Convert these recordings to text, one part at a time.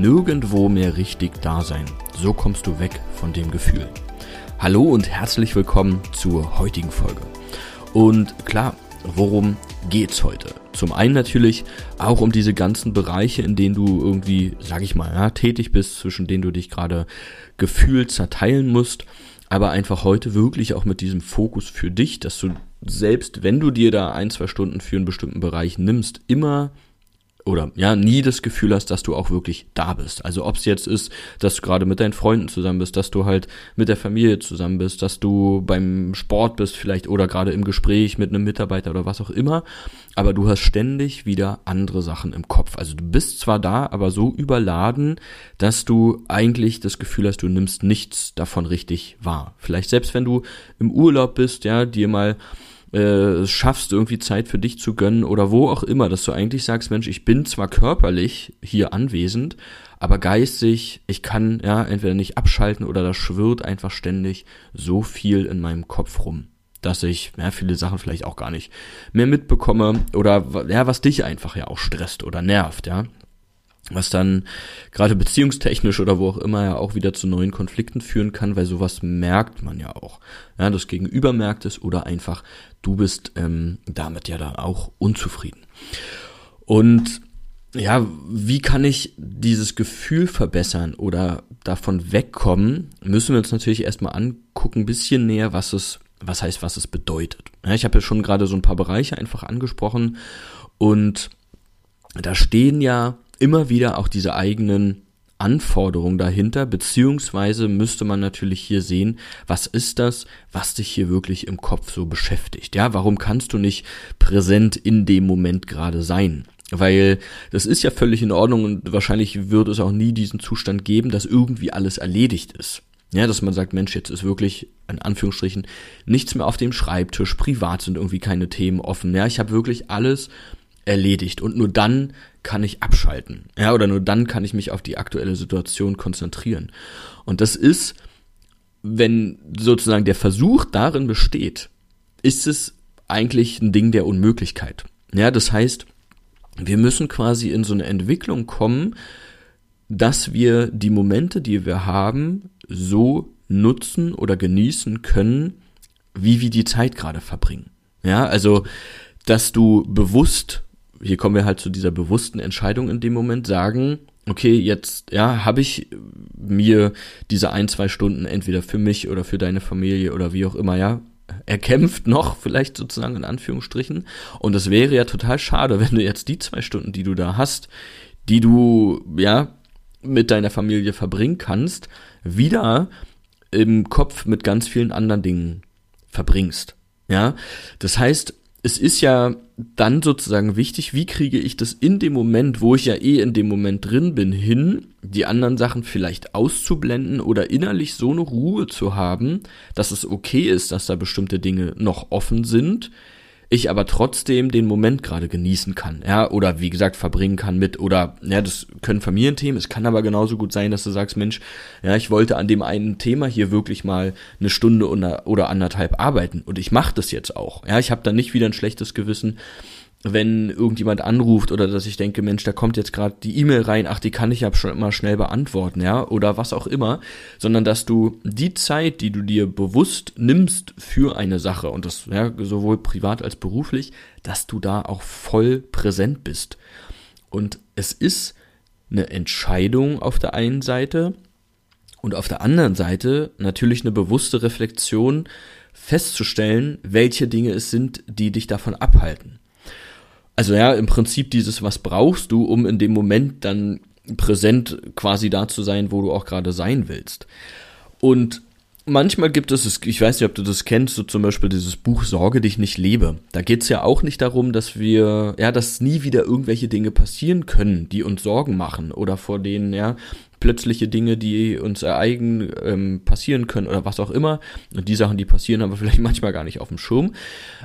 Nirgendwo mehr richtig da sein. So kommst du weg von dem Gefühl. Hallo und herzlich willkommen zur heutigen Folge. Und klar, worum geht's heute? Zum einen natürlich auch um diese ganzen Bereiche, in denen du irgendwie, sag ich mal, ja, tätig bist, zwischen denen du dich gerade gefühlt zerteilen musst, aber einfach heute wirklich auch mit diesem Fokus für dich, dass du selbst, wenn du dir da ein, zwei Stunden für einen bestimmten Bereich nimmst, immer oder ja, nie das Gefühl hast, dass du auch wirklich da bist. Also ob es jetzt ist, dass du gerade mit deinen Freunden zusammen bist, dass du halt mit der Familie zusammen bist, dass du beim Sport bist vielleicht oder gerade im Gespräch mit einem Mitarbeiter oder was auch immer, aber du hast ständig wieder andere Sachen im Kopf. Also du bist zwar da, aber so überladen, dass du eigentlich das Gefühl hast, du nimmst nichts davon richtig wahr. Vielleicht selbst wenn du im Urlaub bist, ja, dir mal äh, schaffst, irgendwie Zeit für dich zu gönnen oder wo auch immer, dass du eigentlich sagst, Mensch, ich bin zwar körperlich hier anwesend, aber geistig, ich kann ja entweder nicht abschalten oder da schwirrt einfach ständig so viel in meinem Kopf rum, dass ich ja, viele Sachen vielleicht auch gar nicht mehr mitbekomme oder ja, was dich einfach ja auch stresst oder nervt, ja was dann gerade beziehungstechnisch oder wo auch immer ja auch wieder zu neuen Konflikten führen kann, weil sowas merkt man ja auch. Ja, das Gegenüber merkt es oder einfach du bist ähm, damit ja dann auch unzufrieden. Und ja, wie kann ich dieses Gefühl verbessern oder davon wegkommen, müssen wir uns natürlich erstmal angucken, bisschen näher, was es, was heißt, was es bedeutet. Ja, ich habe ja schon gerade so ein paar Bereiche einfach angesprochen und da stehen ja immer wieder auch diese eigenen Anforderungen dahinter, beziehungsweise müsste man natürlich hier sehen, was ist das, was dich hier wirklich im Kopf so beschäftigt? Ja, warum kannst du nicht präsent in dem Moment gerade sein? Weil das ist ja völlig in Ordnung und wahrscheinlich wird es auch nie diesen Zustand geben, dass irgendwie alles erledigt ist. Ja, dass man sagt, Mensch, jetzt ist wirklich, in Anführungsstrichen, nichts mehr auf dem Schreibtisch, privat sind irgendwie keine Themen offen. Ja, ich habe wirklich alles erledigt und nur dann kann ich abschalten. Ja, oder nur dann kann ich mich auf die aktuelle Situation konzentrieren. Und das ist, wenn sozusagen der Versuch darin besteht, ist es eigentlich ein Ding der Unmöglichkeit. Ja, das heißt, wir müssen quasi in so eine Entwicklung kommen, dass wir die Momente, die wir haben, so nutzen oder genießen können, wie wir die Zeit gerade verbringen. Ja, also, dass du bewusst hier kommen wir halt zu dieser bewussten Entscheidung in dem Moment, sagen, okay, jetzt, ja, habe ich mir diese ein, zwei Stunden entweder für mich oder für deine Familie oder wie auch immer, ja, erkämpft noch, vielleicht sozusagen in Anführungsstrichen. Und es wäre ja total schade, wenn du jetzt die zwei Stunden, die du da hast, die du, ja, mit deiner Familie verbringen kannst, wieder im Kopf mit ganz vielen anderen Dingen verbringst. Ja, das heißt, es ist ja dann sozusagen wichtig, wie kriege ich das in dem Moment, wo ich ja eh in dem Moment drin bin, hin, die anderen Sachen vielleicht auszublenden oder innerlich so eine Ruhe zu haben, dass es okay ist, dass da bestimmte Dinge noch offen sind, ich aber trotzdem den Moment gerade genießen kann, ja, oder wie gesagt, verbringen kann mit, oder, ja, das können Familienthemen, es kann aber genauso gut sein, dass du sagst, Mensch, ja, ich wollte an dem einen Thema hier wirklich mal eine Stunde oder anderthalb arbeiten und ich mache das jetzt auch, ja, ich habe da nicht wieder ein schlechtes Gewissen, wenn irgendjemand anruft oder dass ich denke, Mensch, da kommt jetzt gerade die E-Mail rein, ach, die kann ich ja schon immer schnell beantworten, ja, oder was auch immer, sondern dass du die Zeit, die du dir bewusst nimmst für eine Sache und das ja sowohl privat als beruflich, dass du da auch voll präsent bist. Und es ist eine Entscheidung auf der einen Seite und auf der anderen Seite natürlich eine bewusste Reflexion festzustellen, welche Dinge es sind, die dich davon abhalten. Also ja, im Prinzip dieses, was brauchst du, um in dem Moment dann präsent quasi da zu sein, wo du auch gerade sein willst. Und manchmal gibt es, ich weiß nicht, ob du das kennst, so zum Beispiel dieses Buch Sorge dich nicht lebe. Da geht es ja auch nicht darum, dass wir, ja, dass nie wieder irgendwelche Dinge passieren können, die uns Sorgen machen oder vor denen, ja, plötzliche Dinge, die uns ereignen, ähm, passieren können oder was auch immer. Und die Sachen, die passieren, haben wir vielleicht manchmal gar nicht auf dem Schirm.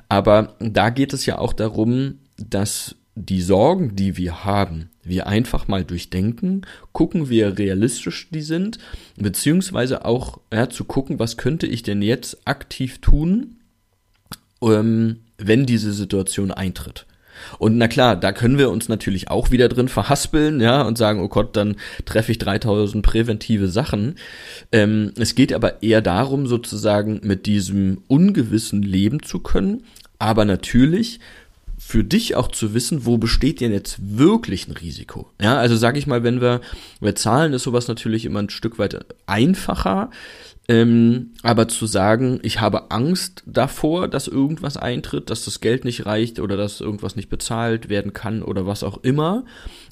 Aber da geht es ja auch darum, dass die Sorgen, die wir haben, wir einfach mal durchdenken, gucken, wie realistisch die sind, beziehungsweise auch ja, zu gucken, was könnte ich denn jetzt aktiv tun, ähm, wenn diese Situation eintritt. Und na klar, da können wir uns natürlich auch wieder drin verhaspeln, ja, und sagen, oh Gott, dann treffe ich 3000 präventive Sachen. Ähm, es geht aber eher darum, sozusagen mit diesem Ungewissen leben zu können, aber natürlich für dich auch zu wissen, wo besteht denn jetzt wirklich ein Risiko? Ja, also sage ich mal, wenn wir, wir zahlen, ist sowas natürlich immer ein Stück weit einfacher. Ähm, aber zu sagen, ich habe Angst davor, dass irgendwas eintritt, dass das Geld nicht reicht oder dass irgendwas nicht bezahlt werden kann oder was auch immer.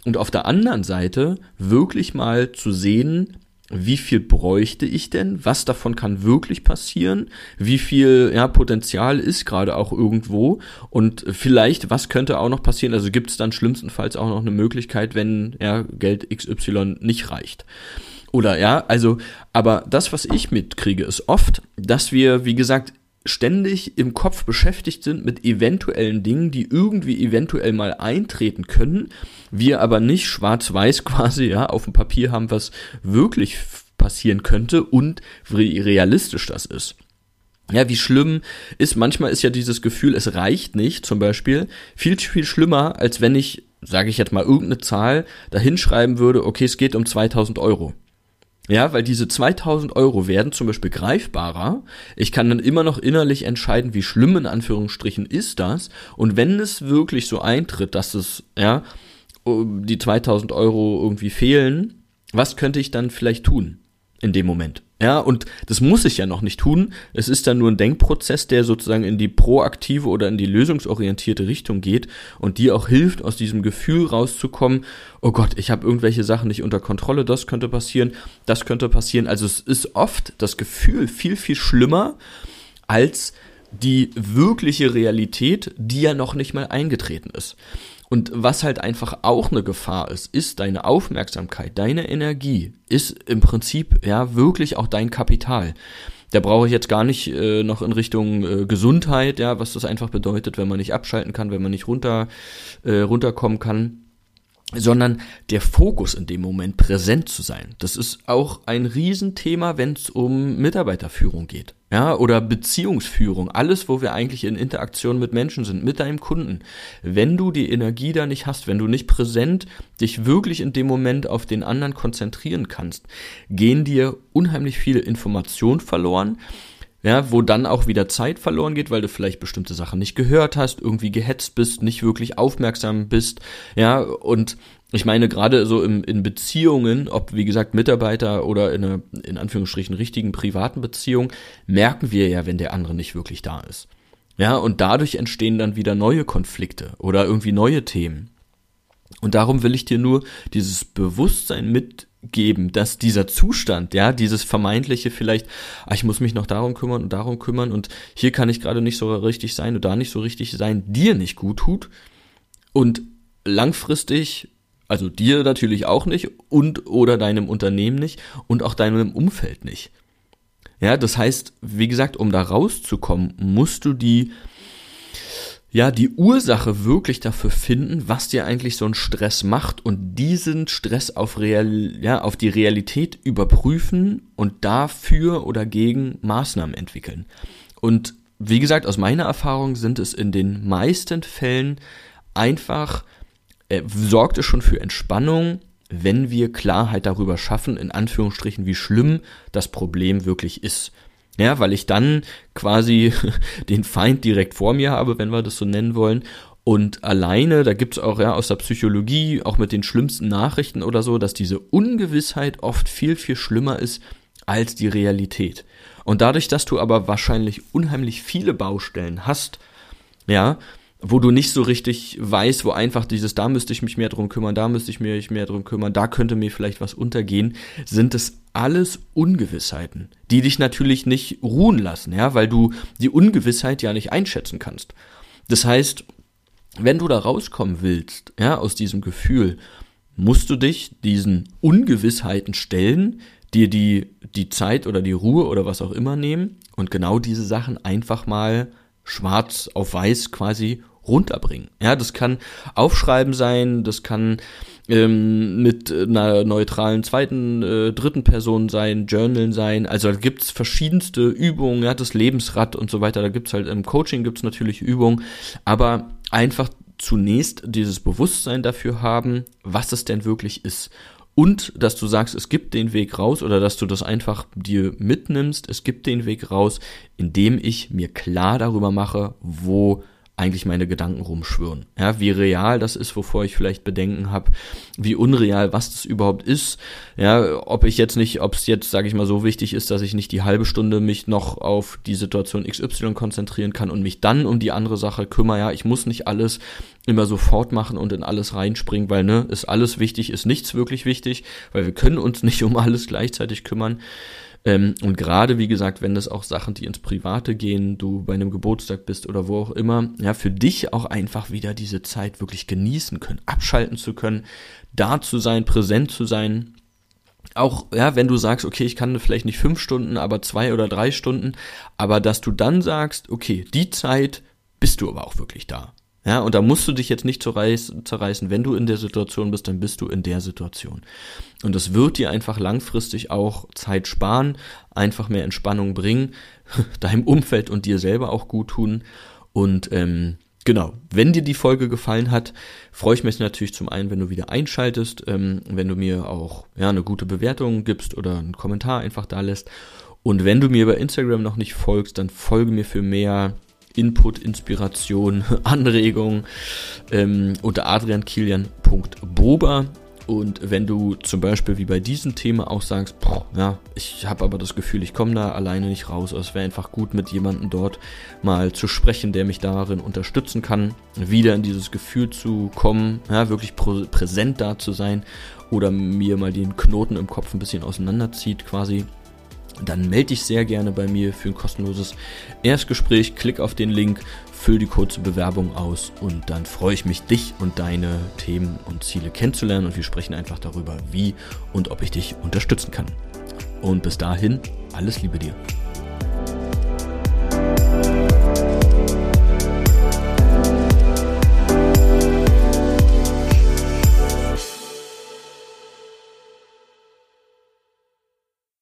Und auf der anderen Seite wirklich mal zu sehen, wie viel bräuchte ich denn? Was davon kann wirklich passieren? Wie viel ja, Potenzial ist gerade auch irgendwo? Und vielleicht, was könnte auch noch passieren? Also gibt es dann schlimmstenfalls auch noch eine Möglichkeit, wenn ja, Geld XY nicht reicht. Oder ja, also, aber das, was ich mitkriege, ist oft, dass wir, wie gesagt, ständig im Kopf beschäftigt sind mit eventuellen Dingen, die irgendwie eventuell mal eintreten können, wir aber nicht schwarz-weiß quasi ja auf dem Papier haben, was wirklich passieren könnte und wie realistisch das ist. Ja, wie schlimm ist, manchmal ist ja dieses Gefühl, es reicht nicht, zum Beispiel, viel, viel schlimmer, als wenn ich, sage ich jetzt mal, irgendeine Zahl dahinschreiben würde, okay, es geht um 2000 Euro. Ja, weil diese 2000 Euro werden zum Beispiel greifbarer. Ich kann dann immer noch innerlich entscheiden, wie schlimm in Anführungsstrichen ist das. Und wenn es wirklich so eintritt, dass es, ja, die 2000 Euro irgendwie fehlen, was könnte ich dann vielleicht tun in dem Moment? Ja, und das muss ich ja noch nicht tun. Es ist dann nur ein Denkprozess, der sozusagen in die proaktive oder in die lösungsorientierte Richtung geht und die auch hilft, aus diesem Gefühl rauszukommen, oh Gott, ich habe irgendwelche Sachen nicht unter Kontrolle, das könnte passieren, das könnte passieren. Also es ist oft das Gefühl viel, viel schlimmer als die wirkliche Realität, die ja noch nicht mal eingetreten ist. Und was halt einfach auch eine Gefahr ist, ist deine Aufmerksamkeit, deine Energie, ist im Prinzip ja wirklich auch dein Kapital. Da brauche ich jetzt gar nicht äh, noch in Richtung äh, Gesundheit, ja, was das einfach bedeutet, wenn man nicht abschalten kann, wenn man nicht runter äh, runterkommen kann sondern der Fokus in dem Moment präsent zu sein. Das ist auch ein Riesenthema, wenn es um Mitarbeiterführung geht. Ja, oder Beziehungsführung, alles, wo wir eigentlich in Interaktion mit Menschen sind, mit deinem Kunden. Wenn du die Energie da nicht hast, wenn du nicht präsent dich wirklich in dem Moment auf den anderen konzentrieren kannst, gehen dir unheimlich viele Informationen verloren ja, wo dann auch wieder Zeit verloren geht, weil du vielleicht bestimmte Sachen nicht gehört hast, irgendwie gehetzt bist, nicht wirklich aufmerksam bist, ja, und ich meine, gerade so im, in Beziehungen, ob wie gesagt Mitarbeiter oder in einer, in Anführungsstrichen, richtigen privaten Beziehung, merken wir ja, wenn der andere nicht wirklich da ist. Ja, und dadurch entstehen dann wieder neue Konflikte oder irgendwie neue Themen. Und darum will ich dir nur dieses Bewusstsein mit geben, dass dieser Zustand, ja, dieses vermeintliche vielleicht, ah, ich muss mich noch darum kümmern und darum kümmern und hier kann ich gerade nicht so richtig sein und da nicht so richtig sein, dir nicht gut tut und langfristig, also dir natürlich auch nicht und oder deinem Unternehmen nicht und auch deinem Umfeld nicht. Ja, das heißt, wie gesagt, um da rauszukommen, musst du die ja, die Ursache wirklich dafür finden, was dir eigentlich so einen Stress macht und diesen Stress auf, real, ja, auf die Realität überprüfen und dafür oder gegen Maßnahmen entwickeln. Und wie gesagt, aus meiner Erfahrung sind es in den meisten Fällen einfach, äh, sorgt es schon für Entspannung, wenn wir Klarheit darüber schaffen, in Anführungsstrichen, wie schlimm das Problem wirklich ist. Ja, weil ich dann quasi den Feind direkt vor mir habe, wenn wir das so nennen wollen. Und alleine, da gibt's auch ja aus der Psychologie, auch mit den schlimmsten Nachrichten oder so, dass diese Ungewissheit oft viel, viel schlimmer ist als die Realität. Und dadurch, dass du aber wahrscheinlich unheimlich viele Baustellen hast, ja, wo du nicht so richtig weißt, wo einfach dieses, da müsste ich mich mehr drum kümmern, da müsste ich mich mehr drum kümmern, da könnte mir vielleicht was untergehen, sind es alles Ungewissheiten, die dich natürlich nicht ruhen lassen, ja, weil du die Ungewissheit ja nicht einschätzen kannst. Das heißt, wenn du da rauskommen willst, ja, aus diesem Gefühl, musst du dich diesen Ungewissheiten stellen, dir die, die Zeit oder die Ruhe oder was auch immer nehmen und genau diese Sachen einfach mal schwarz auf weiß quasi runterbringen. Ja, das kann Aufschreiben sein, das kann ähm, mit einer neutralen zweiten, äh, dritten Person sein, Journalen sein. Also da gibt's verschiedenste Übungen, ja, das Lebensrad und so weiter. Da gibt's halt im Coaching gibt's natürlich Übungen, aber einfach zunächst dieses Bewusstsein dafür haben, was es denn wirklich ist. Und dass du sagst, es gibt den Weg raus oder dass du das einfach dir mitnimmst, es gibt den Weg raus, indem ich mir klar darüber mache, wo eigentlich meine Gedanken rumschwirren. Ja, wie real das ist, wovor ich vielleicht Bedenken habe, wie unreal was das überhaupt ist. Ja, ob ich jetzt nicht, ob es jetzt, sage ich mal, so wichtig ist, dass ich nicht die halbe Stunde mich noch auf die Situation XY konzentrieren kann und mich dann um die andere Sache kümmere. Ja, ich muss nicht alles immer sofort machen und in alles reinspringen, weil ne, ist alles wichtig, ist nichts wirklich wichtig, weil wir können uns nicht um alles gleichzeitig kümmern. Ähm, und gerade, wie gesagt, wenn das auch Sachen, die ins Private gehen, du bei einem Geburtstag bist oder wo auch immer, ja, für dich auch einfach wieder diese Zeit wirklich genießen können, abschalten zu können, da zu sein, präsent zu sein. Auch, ja, wenn du sagst, okay, ich kann vielleicht nicht fünf Stunden, aber zwei oder drei Stunden, aber dass du dann sagst, okay, die Zeit bist du aber auch wirklich da. Ja, und da musst du dich jetzt nicht zerreißen. Wenn du in der Situation bist, dann bist du in der Situation. Und das wird dir einfach langfristig auch Zeit sparen, einfach mehr Entspannung bringen, deinem Umfeld und dir selber auch gut tun. Und ähm, genau, wenn dir die Folge gefallen hat, freue ich mich natürlich zum einen, wenn du wieder einschaltest, ähm, wenn du mir auch ja eine gute Bewertung gibst oder einen Kommentar einfach da lässt. Und wenn du mir bei Instagram noch nicht folgst, dann folge mir für mehr Input, Inspiration, Anregung ähm, unter adriankilian.boba. Und wenn du zum Beispiel wie bei diesem Thema auch sagst, boah, ja, ich habe aber das Gefühl, ich komme da alleine nicht raus, es wäre einfach gut, mit jemandem dort mal zu sprechen, der mich darin unterstützen kann, wieder in dieses Gefühl zu kommen, ja, wirklich präsent da zu sein oder mir mal den Knoten im Kopf ein bisschen auseinanderzieht quasi, dann melde dich sehr gerne bei mir für ein kostenloses Erstgespräch. Klick auf den Link, füll die kurze Bewerbung aus und dann freue ich mich, dich und deine Themen und Ziele kennenzulernen und wir sprechen einfach darüber, wie und ob ich dich unterstützen kann. Und bis dahin, alles Liebe dir.